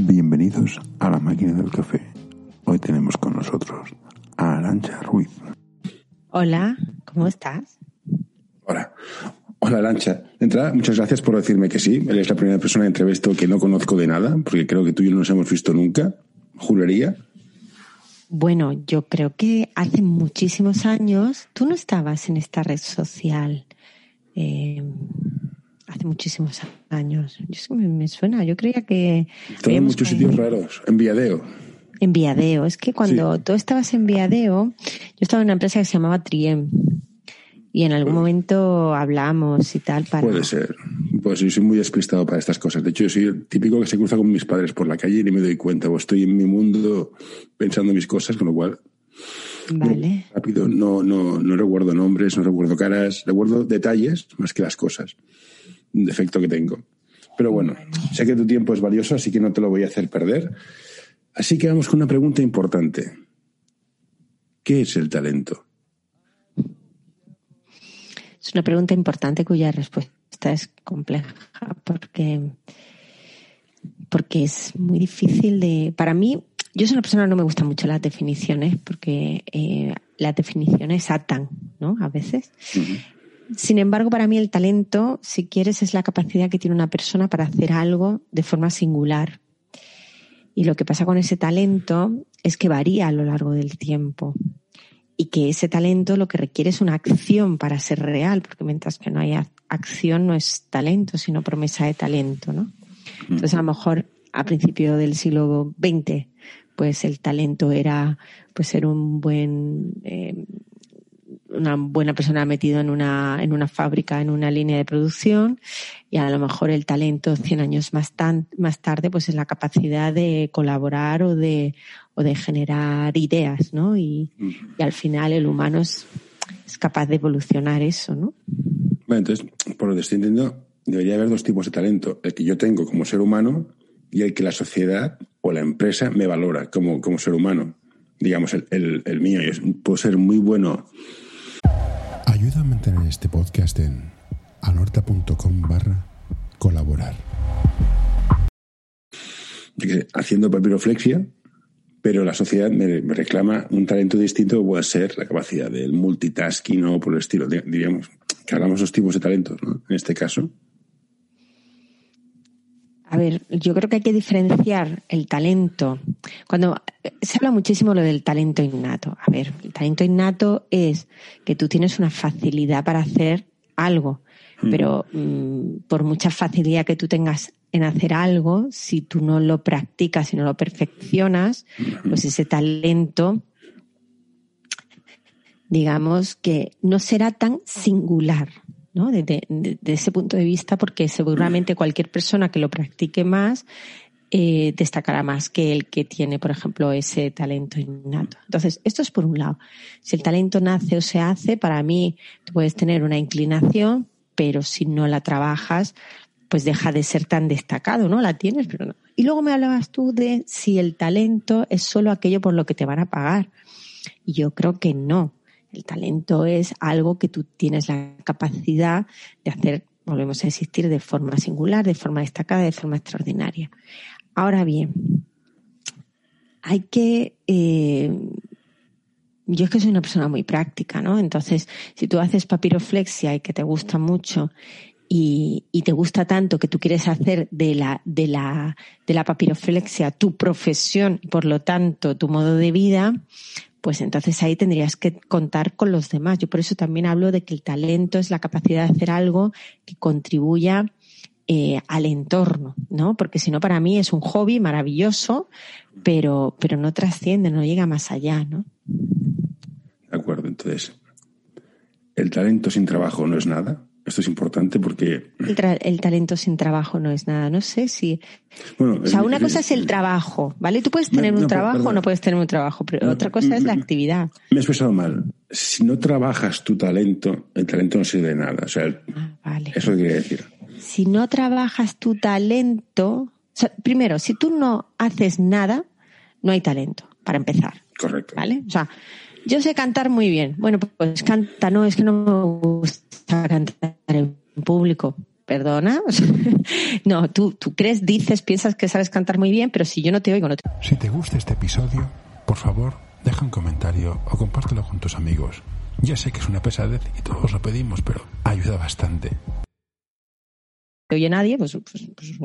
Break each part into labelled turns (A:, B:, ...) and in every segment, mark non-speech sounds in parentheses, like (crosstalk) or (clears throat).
A: Bienvenidos a la máquina del café. Hoy tenemos con nosotros a Arancha Ruiz.
B: Hola, ¿cómo estás?
A: Hola. Hola, Arancha. De entrada, muchas gracias por decirme que sí. Él es la primera persona que entrevisto que no conozco de nada, porque creo que tú y yo no nos hemos visto nunca. Juraría.
B: Bueno, yo creo que hace muchísimos años tú no estabas en esta red social. Eh, hace muchísimos años. Yo me, me suena, yo creía que...
A: Estaba en muchos sitios raros, en Viadeo.
B: En Viadeo, es que cuando tú estabas en Viadeo, yo estaba en una empresa que se llamaba Triem. Y en algún momento hablamos y tal para...
A: Puede ser. Pues yo soy muy despistado para estas cosas. De hecho, yo soy el típico que se cruza con mis padres por la calle y ni me doy cuenta. O estoy en mi mundo pensando en mis cosas, con lo cual...
B: Vale.
A: Rápido, no, no, no recuerdo nombres, no recuerdo caras, recuerdo detalles más que las cosas. Un defecto que tengo. Pero bueno, sé que tu tiempo es valioso, así que no te lo voy a hacer perder. Así que vamos con una pregunta importante. ¿Qué es el talento?
B: Es una pregunta importante cuya respuesta es compleja porque, porque es muy difícil de... Para mí, yo soy una persona que no me gustan mucho las definiciones porque eh, las definiciones atan, ¿no? A veces. Sin embargo, para mí el talento, si quieres, es la capacidad que tiene una persona para hacer algo de forma singular. Y lo que pasa con ese talento es que varía a lo largo del tiempo. Y que ese talento lo que requiere es una acción para ser real, porque mientras que no haya acción no es talento, sino promesa de talento, ¿no? Entonces, a lo mejor a principio del siglo XX, pues el talento era pues ser un buen eh, una buena persona metido en una, en una fábrica, en una línea de producción, y a lo mejor el talento 100 años más, tan, más tarde, pues es la capacidad de colaborar o de, o de generar ideas, ¿no? Y, y al final el humano es, es, capaz de evolucionar eso, ¿no?
A: Bueno, entonces, por lo que estoy entendiendo, debería haber dos tipos de talento. El que yo tengo como ser humano y el que la sociedad o la empresa me valora como, como ser humano. Digamos, el, el, el mío. Puedo ser muy bueno
C: Ayuda a mantener este podcast en anorta.com barra colaborar.
A: Haciendo papiroflexia, pero la sociedad me, reclama un talento distinto que puede ser la capacidad del multitasking o por el estilo. Diríamos que hablamos dos tipos de talentos, ¿no? En este caso.
B: A ver, yo creo que hay que diferenciar el talento. Cuando se habla muchísimo lo del talento innato. A ver, el talento innato es que tú tienes una facilidad para hacer algo, mm. pero mmm, por mucha facilidad que tú tengas en hacer algo, si tú no lo practicas y no lo perfeccionas, pues ese talento, digamos que no será tan singular. ¿No? Desde de, de ese punto de vista, porque seguramente cualquier persona que lo practique más eh, destacará más que el que tiene, por ejemplo, ese talento innato. Entonces, esto es por un lado. Si el talento nace o se hace, para mí tú puedes tener una inclinación, pero si no la trabajas, pues deja de ser tan destacado, ¿no? La tienes, pero no. Y luego me hablabas tú de si el talento es solo aquello por lo que te van a pagar. Yo creo que no. El talento es algo que tú tienes la capacidad de hacer, volvemos a existir, de forma singular, de forma destacada, de forma extraordinaria. Ahora bien, hay que... Eh, yo es que soy una persona muy práctica, ¿no? Entonces, si tú haces papiroflexia y que te gusta mucho y, y, te gusta tanto que tú quieres hacer de la, de la, de la papiroflexia tu profesión y por lo tanto tu modo de vida, pues entonces ahí tendrías que contar con los demás. Yo por eso también hablo de que el talento es la capacidad de hacer algo que contribuya eh, al entorno, ¿no? Porque si no, para mí es un hobby maravilloso, pero, pero no trasciende, no llega más allá, ¿no?
A: De acuerdo, entonces, ¿el talento sin trabajo no es nada? Esto es importante porque...
B: El, el, talento sin trabajo no es nada. No sé si... Bueno, o sea, una el, cosa es el trabajo, ¿vale? Tú puedes tener no, un no, trabajo o no puedes tener un trabajo, pero no, otra cosa es la actividad.
A: Me he expresado mal. Si no trabajas tu talento, el talento no sirve de nada. O sea,
B: ah, vale.
A: eso quiere decir.
B: Si no trabajas tu talento... O sea, primero, si tú no haces nada, no hay talento, para empezar.
A: Correcto.
B: ¿Vale? O sea, yo sé cantar muy bien. Bueno, pues canta, no, es que no me gusta cantar en público. perdona. (laughs) no, tú, tú crees, dices, piensas que sabes cantar muy bien, pero si yo no te oigo, no te...
C: Si te gusta este episodio, por favor, deja un comentario o compártelo con tus amigos. Ya sé que es una pesadez y todos lo pedimos, pero ayuda bastante.
B: Oye nadie, pues, pues, pues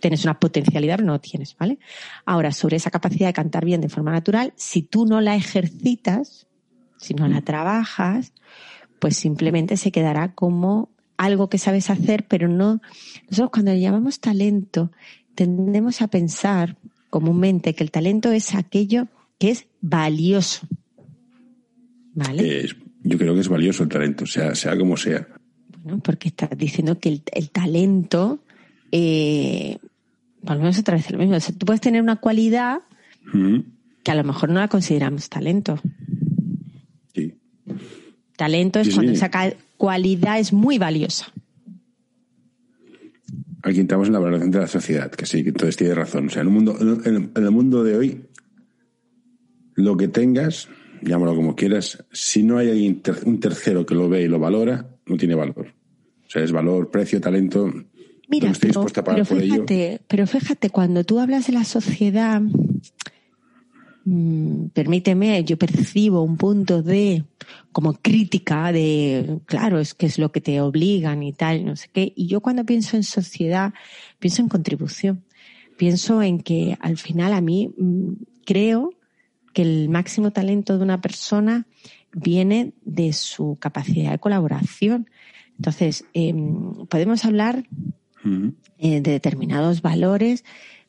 B: tienes una potencialidad, pero no lo tienes, ¿vale? Ahora, sobre esa capacidad de cantar bien de forma natural, si tú no la ejercitas, si no la trabajas, pues simplemente se quedará como algo que sabes hacer, pero no. Nosotros cuando le llamamos talento, tendemos a pensar comúnmente que el talento es aquello que es valioso. ¿Vale?
A: yo creo que es valioso el talento, sea, sea como sea.
B: Bueno, porque estás diciendo que el, talento, eh, volvemos otra vez lo mismo. tú puedes tener una cualidad que a lo mejor no la consideramos talento.
A: Sí.
B: Talento es cuando esa cualidad es muy valiosa.
A: Aquí entramos en la valoración de la sociedad, que sí, que entonces tiene razón. O sea, en, mundo, en el mundo de hoy, lo que tengas llámalo como quieras, si no hay un tercero que lo ve y lo valora, no tiene valor. O sea, es valor, precio, talento.
B: Mira, pero, fíjate, pero fíjate, cuando tú hablas de la sociedad, mm, permíteme, yo percibo un punto de como crítica de, claro, es que es lo que te obligan y tal, no sé qué. Y yo cuando pienso en sociedad, pienso en contribución. Pienso en que al final a mí mm, creo que el máximo talento de una persona viene de su capacidad de colaboración. Entonces, em, podemos hablar eh, de determinados valores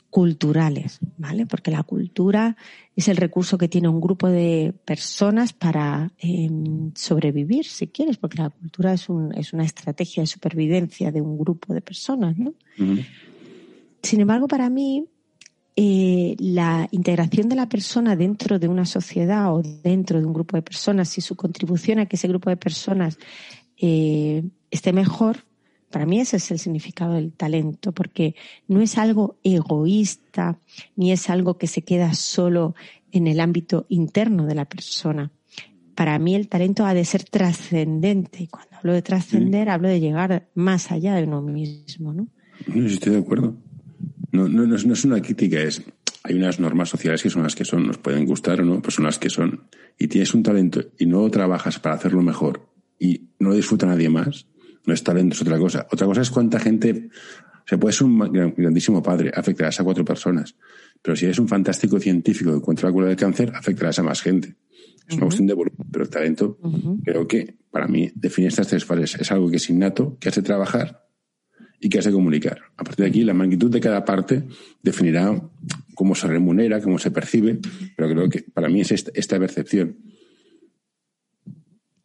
B: culturales, ¿vale? Porque la cultura es el recurso que tiene un grupo de personas para em, sobrevivir, si quieres, porque la cultura es, un, es una estrategia de supervivencia de un grupo de personas, ¿no? Sin embargo, para mí, eh, la integración de la persona dentro de una sociedad o dentro de un grupo de personas y su contribución a que ese grupo de personas eh, esté mejor, para mí ese es el significado del talento, porque no es algo egoísta ni es algo que se queda solo en el ámbito interno de la persona. Para mí el talento ha de ser trascendente y cuando hablo de trascender hablo de llegar más allá de uno mismo, ¿no?
A: estoy de acuerdo. No, no, no, es, una crítica, es hay unas normas sociales que son las que son, nos pueden gustar o no, pues son las que son. Y tienes un talento y no trabajas para hacerlo mejor y no lo disfruta nadie más, no es talento, es otra cosa. Otra cosa es cuánta gente, o sea, puedes ser un grandísimo padre, afectarás a cuatro personas. Pero si eres un fantástico científico que encuentra la cura del cáncer, afectarás a más gente. Es una cuestión de volumen, pero el talento, creo que para mí define estas tres fases. Es algo que es innato, que hace trabajar y que has de comunicar. A partir de aquí, la magnitud de cada parte definirá cómo se remunera, cómo se percibe, pero creo que para mí es esta, percepción.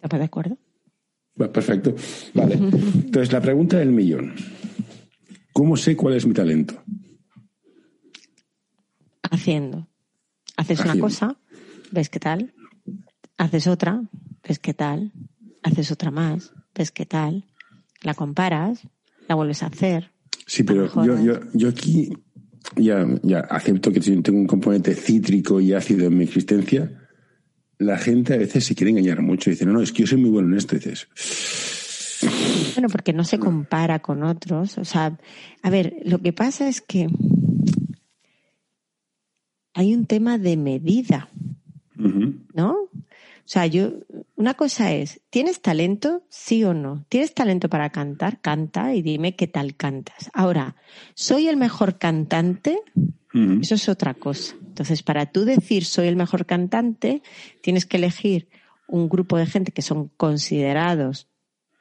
B: ¿Estás de acuerdo?
A: perfecto. Vale. Entonces, la pregunta del millón. ¿Cómo sé cuál es mi talento?
B: Haciendo. Haces una cosa, ves qué tal. Haces otra, ves qué tal. Haces otra más, ves qué tal. La comparas, la vuelves a hacer.
A: Sí, pero yo, yo, yo aquí ya, ya acepto que tengo un componente cítrico y ácido en mi existencia. La gente a veces se quiere engañar mucho. Dice, no, no, es que yo soy muy bueno en esto. dices.
B: Bueno, porque no se compara con otros. O sea, a ver, lo que pasa es que hay un tema de medida, ¿no? O sea, yo, una cosa es, ¿tienes talento? Sí o no. ¿Tienes talento para cantar? Canta y dime qué tal cantas. Ahora, ¿soy el mejor cantante? Eso es otra cosa. Entonces, para tú decir soy el mejor cantante, tienes que elegir un grupo de gente que son considerados,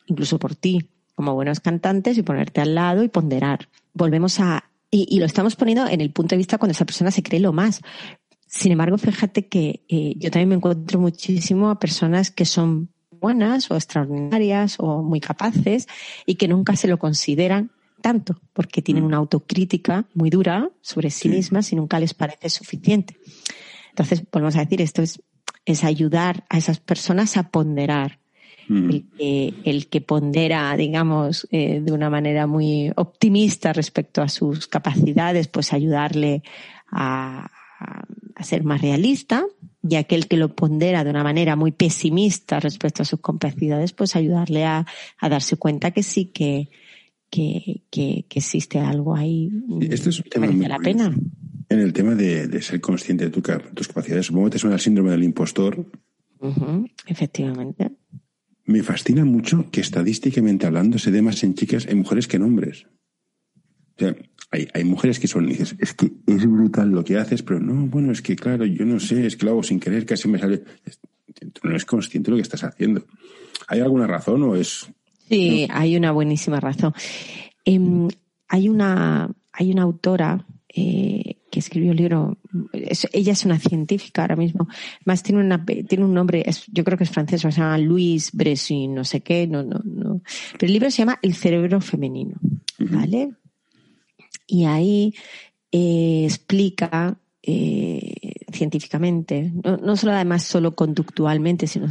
B: incluso por ti, como buenos cantantes y ponerte al lado y ponderar. Volvemos a y, y, lo estamos poniendo en el punto de vista cuando esa persona se cree lo más. Sin embargo, fíjate que eh, yo también me encuentro muchísimo a personas que son buenas o extraordinarias o muy capaces y que nunca se lo consideran tanto porque tienen mm. una autocrítica muy dura sobre sí, mismas y nunca les parece suficiente. Entonces, volvemos a decir, esto es, es ayudar a esas personas a ponderar. Mm. El, que, el, que, pondera, digamos, eh, de una manera muy optimista respecto a sus capacidades, pues ayudarle a, a ser más realista y aquel que lo pondera de una manera muy pesimista respecto a sus capacidades, pues ayudarle a, darse cuenta que sí, que, que, que, existe algo ahí
A: Esto es
B: que merece la pena.
A: En el tema de, ser consciente de tus capacidades, supongo que te suena el síndrome del impostor.
B: efectivamente.
A: Me fascina mucho que estadísticamente hablando se dé más en chicas, en mujeres que en hombres. O sea, hay, hay mujeres que son, dices, es que es brutal lo que haces, pero no, bueno, es que claro, yo no sé, es que lo hago sin querer, casi me sale. Tú no eres consciente de lo que estás haciendo. ¿Hay alguna razón o es.?
B: Sí, hay una buenísima razón. Em, hay, una, hay una autora eh, que escribió el libro, ella es una científica ahora mismo, más tiene, una, tiene un nombre, yo creo que es francés, se llama Louise Bresson, no sé qué, no, no, no. Pero el libro se llama El cerebro femenino, ¿vale? Y ahí eh, explica eh, científicamente, no, solo además solo conductualmente, sino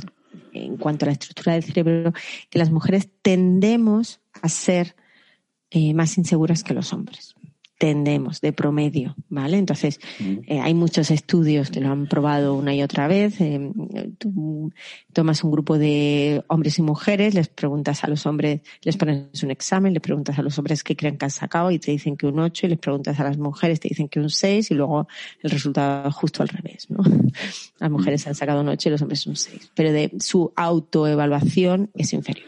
B: en cuanto a la estructura del cerebro, que las mujeres tendemos a ser eh, más inseguras que los hombres tendemos de promedio, ¿vale? Entonces, eh, hay muchos estudios que lo han probado una y otra vez. Eh, tú tomas un grupo de hombres y mujeres, les preguntas a los hombres, les pones un examen, les preguntas a los hombres qué creen que han sacado y te dicen que un 8 y les preguntas a las mujeres, te dicen que un 6 y luego el resultado justo al revés, ¿no? (laughs) Las mujeres han sacado un 8 y los hombres un 6, pero de su autoevaluación es inferior.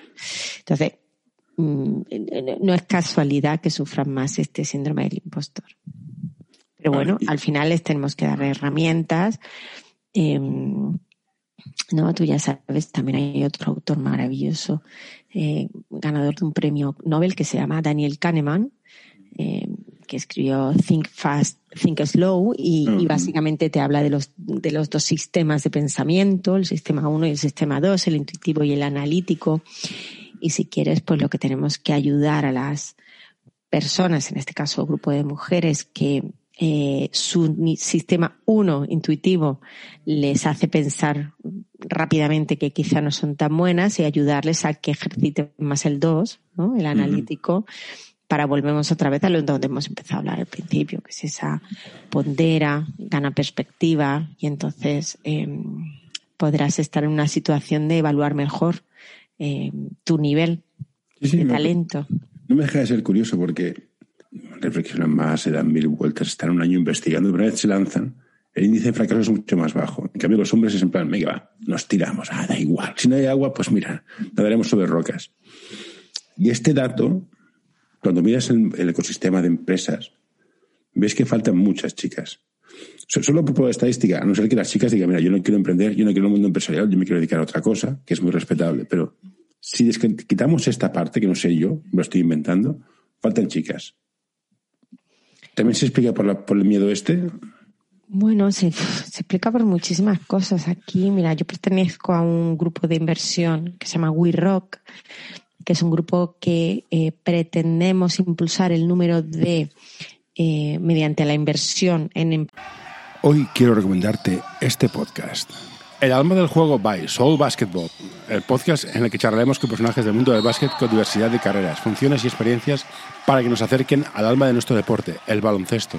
B: Entonces, no es casualidad que sufran más este síndrome del impostor. Pero bueno, al final les tenemos que dar herramientas. Em, no, tú ya sabes, también hay otro autor maravilloso, eh, ganador de un premio Nobel que se llama Daniel Kahneman, em, que escribió Think Fast, Think Slow y, y, básicamente te habla de los, de los dos sistemas de pensamiento, el sistema 1 y el sistema 2, el intuitivo y el analítico y si quieres, pues lo que tenemos que ayudar a las personas, en este caso grupo de mujeres, que eh, su sistema uno intuitivo les hace pensar rápidamente que quizá no son tan buenas y ayudarles a que ejerciten más el dos, ¿no? el analítico, para volvemos otra vez a lo donde hemos empezado a hablar al principio, que es esa pondera, gana perspectiva y entonces em, podrás estar en una situación de evaluar mejor eh, tu nivel de talento.
A: No me deja de ser curioso porque reflexionan más, se dan mil vueltas, están un año investigando, pero una vez se lanzan, el índice de fracaso es mucho más bajo. En cambio, los hombres es en plan, venga, va, nos tiramos, ah, da igual. Si no hay agua, pues mira, nadaremos sobre rocas. Y este dato, cuando miras el, el ecosistema de empresas, ves que faltan muchas chicas. Solo por estadística, a no ser que las chicas digan, mira, yo no quiero emprender, yo no quiero el mundo empresarial, yo me quiero dedicar a otra cosa, que es muy respetable. Pero si quitamos esta parte, que no sé yo, lo estoy inventando, faltan chicas. ¿También se explica por, el miedo este?
B: Bueno, se, se, explica por muchísimas cosas. Aquí, mira, yo pertenezco a un grupo de inversión que se llama We Rock, que es un grupo que eh, pretendemos impulsar el número de eh, mediante la inversión en... Em-
C: Hoy quiero recomendarte este podcast. El alma del juego by Soul Basketball, el podcast en el que charlaremos con personajes del mundo del básquet con diversidad de carreras, funciones y experiencias para que nos acerquen al alma de nuestro deporte, el baloncesto.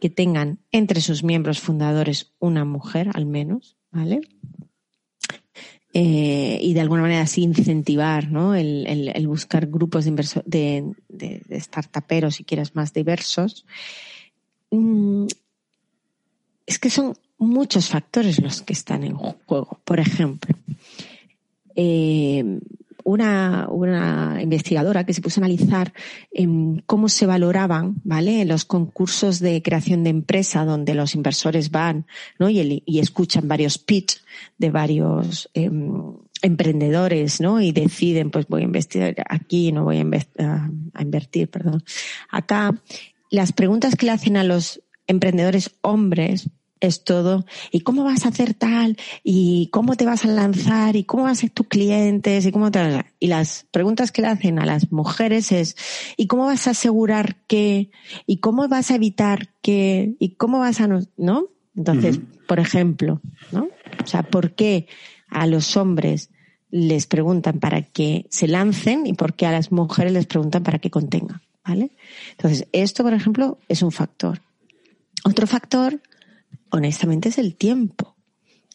B: que tengan entre sus miembros fundadores una mujer al menos, ¿vale? Eh, y de alguna manera así incentivar ¿no? el, buscar grupos de, de, de, startuperos, si quieres, más diversos. Mm, es que son muchos factores los que están en juego. Por ejemplo, eh, una, una investigadora que se puso a analizar em, cómo se valoraban, ¿vale? Los concursos de creación de empresa donde los inversores van, ¿no? Y, escuchan varios pitch de varios em, emprendedores, ¿no? Y deciden, pues voy a investir aquí, no voy a, a invertir, perdón, acá. Las preguntas que le hacen a los emprendedores hombres es todo. ¿Y cómo vas a hacer tal? ¿Y cómo te vas a lanzar? ¿Y cómo van a ser tus clientes? ¿Y cómo te Y las preguntas que le hacen a las mujeres es, ¿y cómo vas a asegurar que? ¿Y cómo vas a evitar que? ¿Y cómo vas a no? ¿No? Entonces, por ejemplo, ¿no? O sea, ¿por qué a los hombres les preguntan para que se lancen y por qué a las mujeres les preguntan para que contengan? ¿Vale? Entonces, esto, por ejemplo, es un factor. Otro factor honestamente es el tiempo.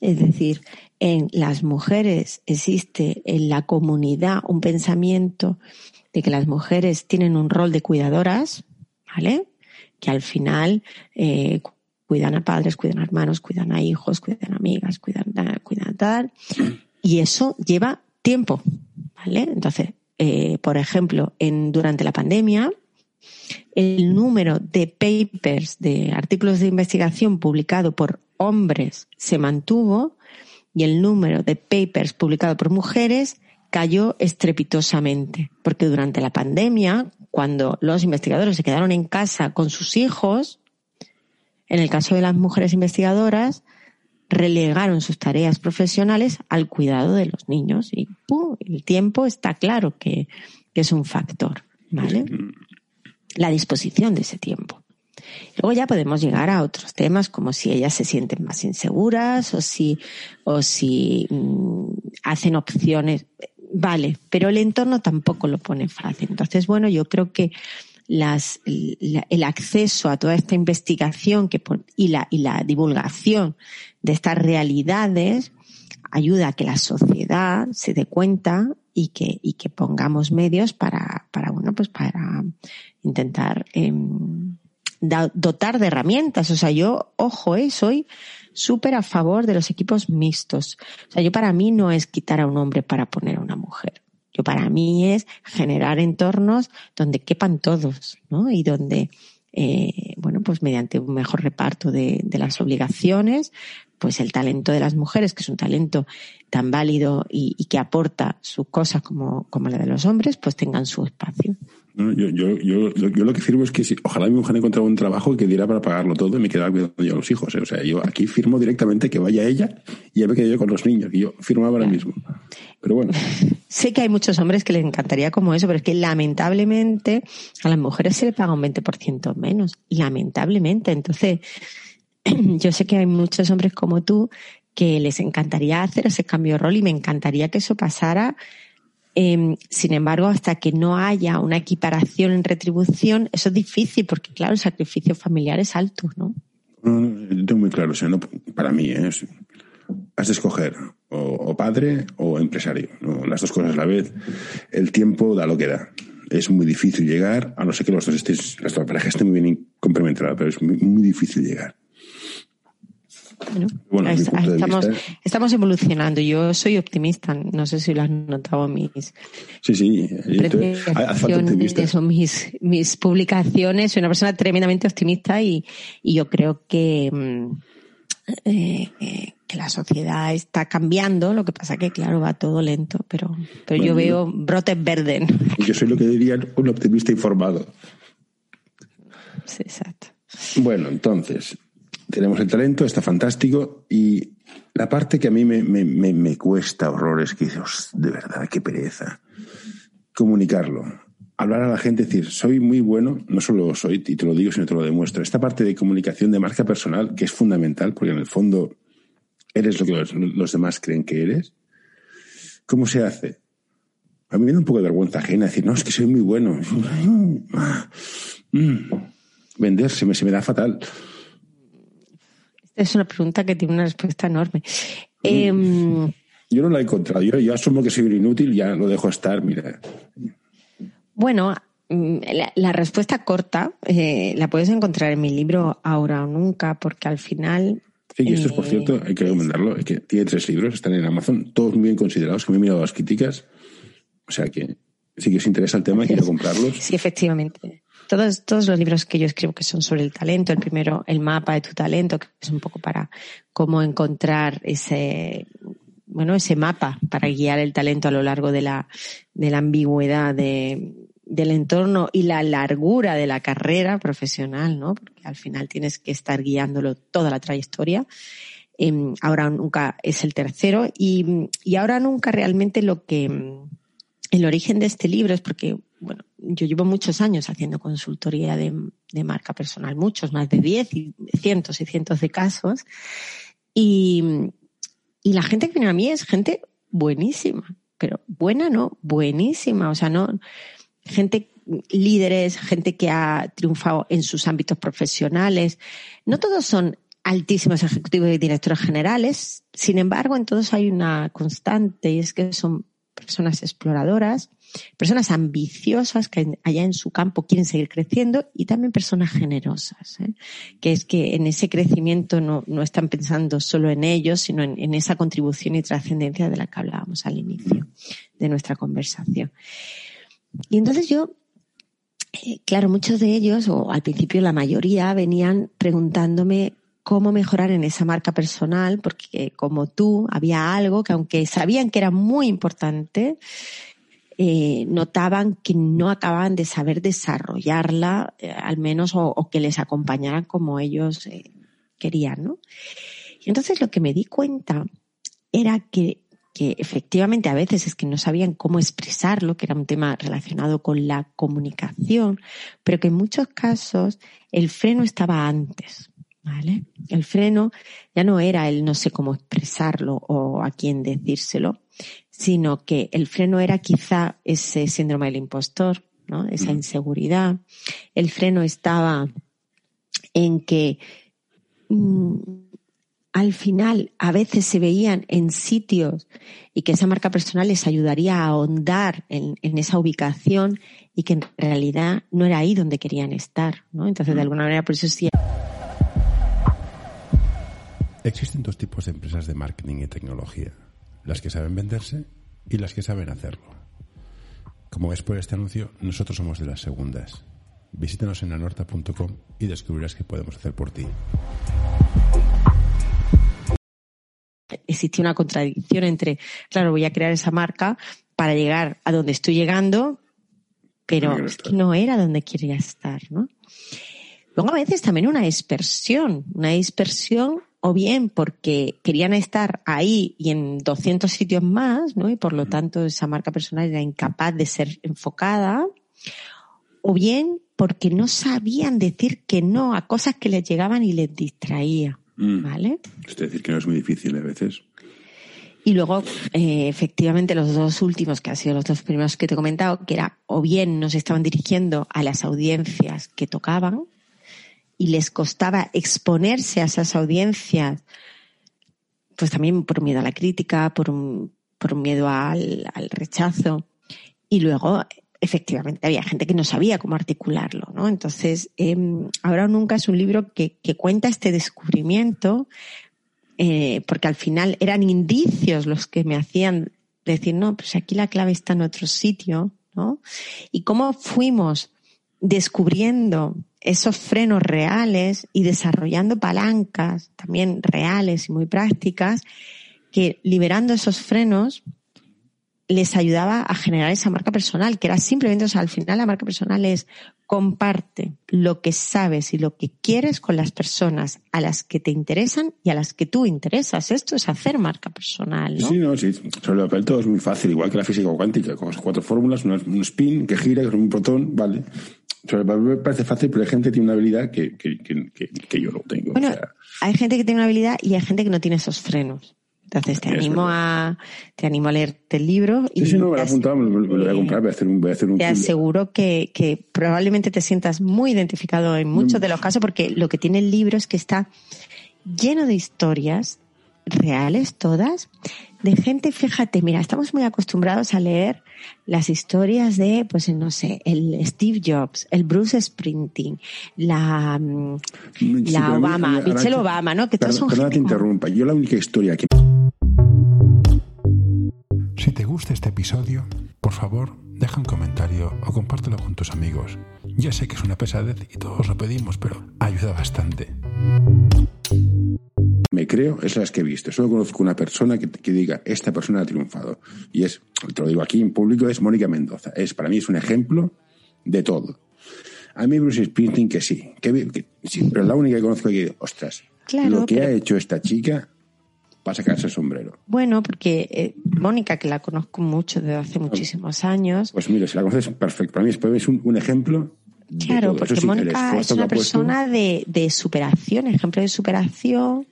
B: Es decir, en las mujeres existe en la comunidad un pensamiento de que las mujeres tienen un rol de cuidadoras, ¿vale? Que al final eh, cuidan a padres, cuidan a hermanos, cuidan a hijos, cuidan a amigas, cuidan, cuidan a tal. Y eso lleva tiempo, ¿vale? Entonces, eh, por ejemplo, en, durante la pandemia, el número de papers, de artículos de investigación publicados por hombres se mantuvo y el número de papers publicados por mujeres cayó estrepitosamente. Porque durante la pandemia, cuando los investigadores se quedaron en casa con sus hijos, en el caso de las mujeres investigadoras, relegaron sus tareas profesionales al cuidado de los niños y el tiempo está claro que, que es un factor, ¿vale? La disposición de ese tiempo. Luego ya podemos llegar a otros temas como si ellas se sienten más inseguras o si, o si mm, hacen opciones. Vale, pero el entorno tampoco lo pone fácil. Entonces, bueno, yo creo que las, el acceso a toda esta investigación y, la, y la divulgación de estas realidades ayuda a que la sociedad se dé cuenta y que, y que pongamos medios para, para, bueno, pues para intentar em, dotar de herramientas. O sea, yo, ojo, eh, soy súper a favor de los equipos mixtos. O sea, yo para mí no es quitar a un hombre para poner a una mujer. Yo para mí es generar entornos donde quepan todos, ¿no? Y donde, eh, bueno, pues mediante un mejor reparto de, de las obligaciones, pues el talento de las mujeres, que es un talento tan válido y, y que aporta sus cosas como, como la de los hombres, pues tengan su espacio.
A: yo, yo, yo, yo, lo que firmo es que si, ojalá mi mujer encontrara un trabajo que diera para pagarlo todo y me quedara cuidando yo a los hijos. ¿eh? O sea, yo aquí firmo directamente que vaya ella y ya me quedo yo con los niños. Y yo firmaba ahora mismo. Pero bueno. (laughs)
B: sé que hay muchos hombres que les encantaría como eso, pero es que lamentablemente a las mujeres se le paga un 20% menos. Lamentablemente. Entonces, (clears throat) yo sé que hay muchos hombres como tú que les encantaría hacer ese cambio de rol y me encantaría que eso pasara. Em, sin embargo, hasta que no haya una equiparación en retribución, eso es difícil porque, claro, el sacrificio familiar es alto, ¿no?
A: yo tengo muy claro, o sea, no, para mí es, has de escoger o, padre o empresario, las dos cosas a la vez. El tiempo da lo que da. Es muy difícil llegar, a no ser que los dos estéis, la pareja esté muy bien complementada, pero es muy difícil llegar.
B: Bueno, estamos, estamos, evolucionando. Yo soy optimista. No sé si lo has notado mis.
A: Sí, sí.
B: Son mis, mis publicaciones. Soy una persona tremendamente optimista y, y yo creo que, mm, eh, que la sociedad está cambiando. Lo que pasa que, claro, va todo lento, pero, pero yo veo brotes verdes.
A: Yo soy lo que diría un optimista informado.
B: Sí, exacto.
A: Bueno, entonces, tenemos el talento, está fantástico y la parte que a mí me, me, me, cuesta horrores, que dices, de verdad, qué pereza, comunicarlo, hablar a la gente, decir, soy muy bueno, no solo soy, y te lo digo, sino te lo demuestro. Esta parte de comunicación de marca personal, que es fundamental, porque en el fondo eres lo que los, demás creen que eres, ¿cómo se hace? A mí me da un poco de vergüenza ajena decir, no, es que soy muy bueno. (laughs) Mm, venderse me, se me da fatal.
B: Es una pregunta que tiene una respuesta enorme. Em,
A: yo no la he encontrado. Yo, asumo que soy inútil, ya lo dejo estar, mira.
B: Bueno, mm, la, respuesta corta eh, la puedes encontrar en mi libro Ahora o Nunca, porque al final.
A: Sí, y esto es, por cierto, hay que recomendarlo, es que tiene tres libros, están en Amazon, todos muy bien considerados, que me he mirado las críticas. O sea que si que os interesa el tema, quiero comprarlos.
B: Sí, efectivamente todos, todos los libros que yo escribo que son sobre el talento, el primero, el mapa de tu talento, que es un poco para cómo encontrar ese, bueno, ese mapa para guiar el talento a lo largo de la, de la ambigüedad de, del entorno y la largura de la carrera profesional, ¿no? Porque al final tienes que estar guiándolo toda la trayectoria. Em, ahora nunca es el tercero y, y ahora nunca realmente lo que el origen de este libro es porque, bueno, yo llevo muchos años haciendo consultoría de, marca personal, muchos, más de 10 y cientos y cientos de casos. Y, y la gente que viene a mí es gente buenísima, pero buena no, buenísima. O sea, no, gente líderes, gente que ha triunfado en sus ámbitos profesionales. No todos son altísimos ejecutivos y directores generales, sin embargo, en todos hay una constante y es que son personas exploradoras, personas ambiciosas que allá en su campo quieren seguir creciendo y también personas generosas, ¿eh? que es que en ese crecimiento no, no están pensando solo en ellos, sino en, en esa contribución y trascendencia de la que hablábamos al inicio de nuestra conversación. Y entonces yo, eh, claro, muchos de ellos, o al principio la mayoría, venían preguntándome cómo mejorar en esa marca personal, porque como tú, había algo que aunque sabían que era muy importante, eh, notaban que no acababan de saber desarrollarla, eh, al menos, o, que les acompañaran como ellos eh, querían, ¿no? Y entonces lo que me di cuenta era que, que efectivamente a veces es que no sabían cómo expresarlo, que era un tema relacionado con la comunicación, pero que en muchos casos el freno estaba antes. ¿Vale? El freno ya no era el no sé cómo expresarlo o a quién decírselo, sino que el freno era quizá ese síndrome del impostor, ¿no? Esa inseguridad. El freno estaba en que mmm, al final a veces se veían en sitios y que esa marca personal les ayudaría a ahondar en, en, esa ubicación y que en realidad no era ahí donde querían estar, ¿no? Entonces, de alguna manera, por eso sí.
C: Existen dos tipos de empresas de marketing y tecnología, las que saben venderse y las que saben hacerlo. Como ves por este anuncio, nosotros somos de las segundas. Visítanos en anorta.com y descubrirás qué podemos hacer por ti.
B: Existe una contradicción entre, claro, voy a crear esa marca para llegar a donde estoy llegando, pero no es que no era donde quería estar, ¿no? Luego a veces también una dispersión, una dispersión o bien porque querían estar ahí y en 200 sitios más, ¿no? Y por lo tanto esa marca personal era incapaz de ser enfocada, o bien porque no sabían decir que no a cosas que les llegaban y les distraía, ¿vale?
A: Es decir, que no es muy difícil a veces.
B: Y luego, eh, efectivamente, los dos últimos, que han sido los dos primeros que te he comentado, que era o bien nos estaban dirigiendo a las audiencias que tocaban, y les costaba exponerse a esas audiencias, pues también por miedo a la crítica, por un, por miedo al, rechazo. Y luego, efectivamente, había gente que no sabía cómo articularlo, ¿no? Entonces, eh, ahora o nunca es un libro que, que cuenta este descubrimiento, eh, porque al final eran indicios los que me hacían decir, no, pues aquí la clave está en otro sitio, ¿no? Y cómo fuimos descubriendo esos frenos reales y desarrollando palancas también reales y muy prácticas que liberando esos frenos les ayudaba a generar esa marca personal, que era simplemente, o sea, al final la marca personal es comparte lo que sabes y lo que quieres con las personas a las que te interesan y a las que tú interesas. Esto es hacer marca personal, ¿no?
A: Sí, no, sí. Sobre el papel todo es muy fácil, igual que la física cuántica, con las cuatro fórmulas, un spin que gira, un protón, vale. Sobre el papel me parece fácil, pero hay gente que tiene una habilidad que, que, que, que yo no tengo.
B: Bueno,
A: o sea,
B: hay gente que tiene una habilidad y hay gente que no tiene esos frenos. Entonces te animo a te animo a leerte el libro
A: y sí, sí, no, me lo he apuntado, me lo, voy a comprar, voy a hacer un, voy a hacer un
B: te aseguro que, que probablemente te sientas muy identificado en muchos de los casos porque lo que tiene el libro es que está lleno de historias reales todas de gente, fíjate, mira, estamos muy acostumbrados a leer las historias de, pues no sé, el Steve Jobs, el Bruce Sprinting, la, sí, la Obama, Michelle Obama, ¿no? Que todos son
A: perdona te interrumpa, yo la única historia que...
C: Si te gusta este episodio, por favor, deja un comentario o compártelo con tus amigos. Ya sé que es una pesadez y todos lo pedimos, pero ayuda bastante.
A: Me creo es las que he visto. Solo conozco una persona que, que, diga, esta persona ha triunfado. Y es, te lo digo aquí en público, es Mónica Mendoza. Es, para mí es un ejemplo de todo. A mí Bruce Springsteen que sí, que, sí, pero la única que conozco que, ostras, lo que ha hecho esta chica para sacarse el sombrero.
B: Bueno, porque eh, Mónica, que la conozco mucho desde hace muchísimos años.
A: Pues mira, si la conoces, perfecto. Para mí es un, un ejemplo.
B: Claro, porque Mónica es una persona de, de, superación, ejemplo de superación,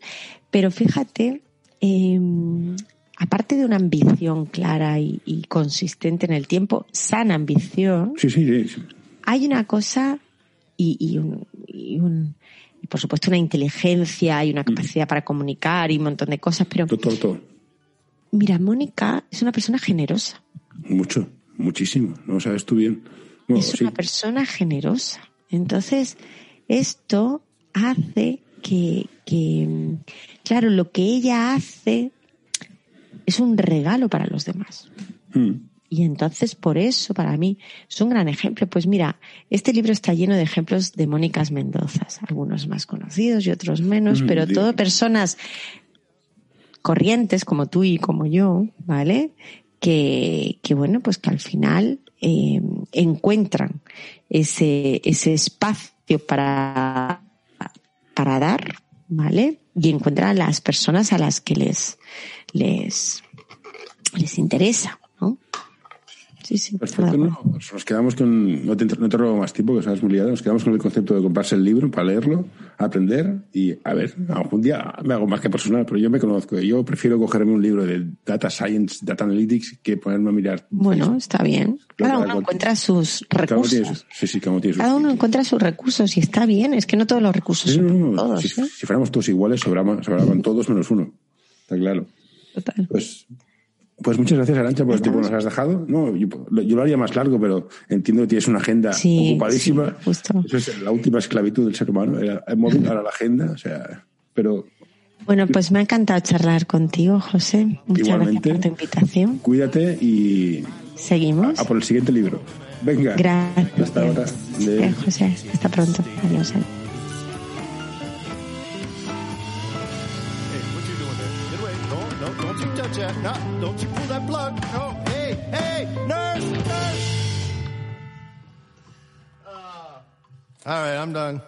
B: pero fíjate, em, aparte de una ambición clara y, consistente en el tiempo, sana ambición,
A: sí, sí, sí.
B: hay una cosa y, y, un, y, un, y, por supuesto una inteligencia y una capacidad para comunicar y un montón de cosas, pero...
A: Todo, todo,
B: Mira, Mónica es una persona generosa.
A: Mucho, muchísimo, no sabes tú bien.
B: es una persona generosa. Entonces, esto hace que, que, claro, lo que ella hace es un regalo para los demás.
A: Hmm.
B: Y entonces, por eso, para mí, es un gran ejemplo. Pues mira, este libro está lleno de ejemplos de Mónicas Mendozas, algunos más conocidos y otros menos, hmm, pero todo personas corrientes como tú y como yo, ¿vale? Que, que bueno, pues que al final eh, encuentran ese, ese espacio para, para dar, ¿vale? Y encuentran las personas a las que les, les, les interesa, ¿no? Sí, sí.
A: Perfecto, no, nos quedamos con, no te, no te robo más tiempo, que sabes muy liado, nos quedamos con el concepto de comprarse el libro para leerlo, aprender y a ver, algún día me hago más que personal, pero yo me conozco, yo prefiero cogerme un libro de Data Science, Data Analytics, que ponerme a mirar.
B: Bueno, está bien. Cada uno encuentra sus recursos.
A: sí, sí,
B: cada uno, encuentra sus recursos y está bien, es que no todos los recursos son todos.
A: Si, ¿eh? si, fuéramos todos iguales, sobraban, sobraban todos menos uno. Está claro.
B: Total.
A: Pues pues muchas gracias, Arancha, por el tiempo que nos has dejado. No, yo, lo haría más largo, pero entiendo que tienes una agenda ocupadísima. Eso es la última esclavitud del ser humano, era el móvil para la agenda, o sea, pero...
B: Bueno, pues me ha encantado charlar contigo, José. Muchas gracias por tu invitación.
A: Cuídate y...
B: Seguimos.
A: A, por el siguiente libro. Venga.
B: Gracias.
A: Hasta ahora.
B: José. Hasta pronto. Adiós. No, don't you pull that plug. No, hey, hey, nurse, nurse. Uh, all right, I'm done.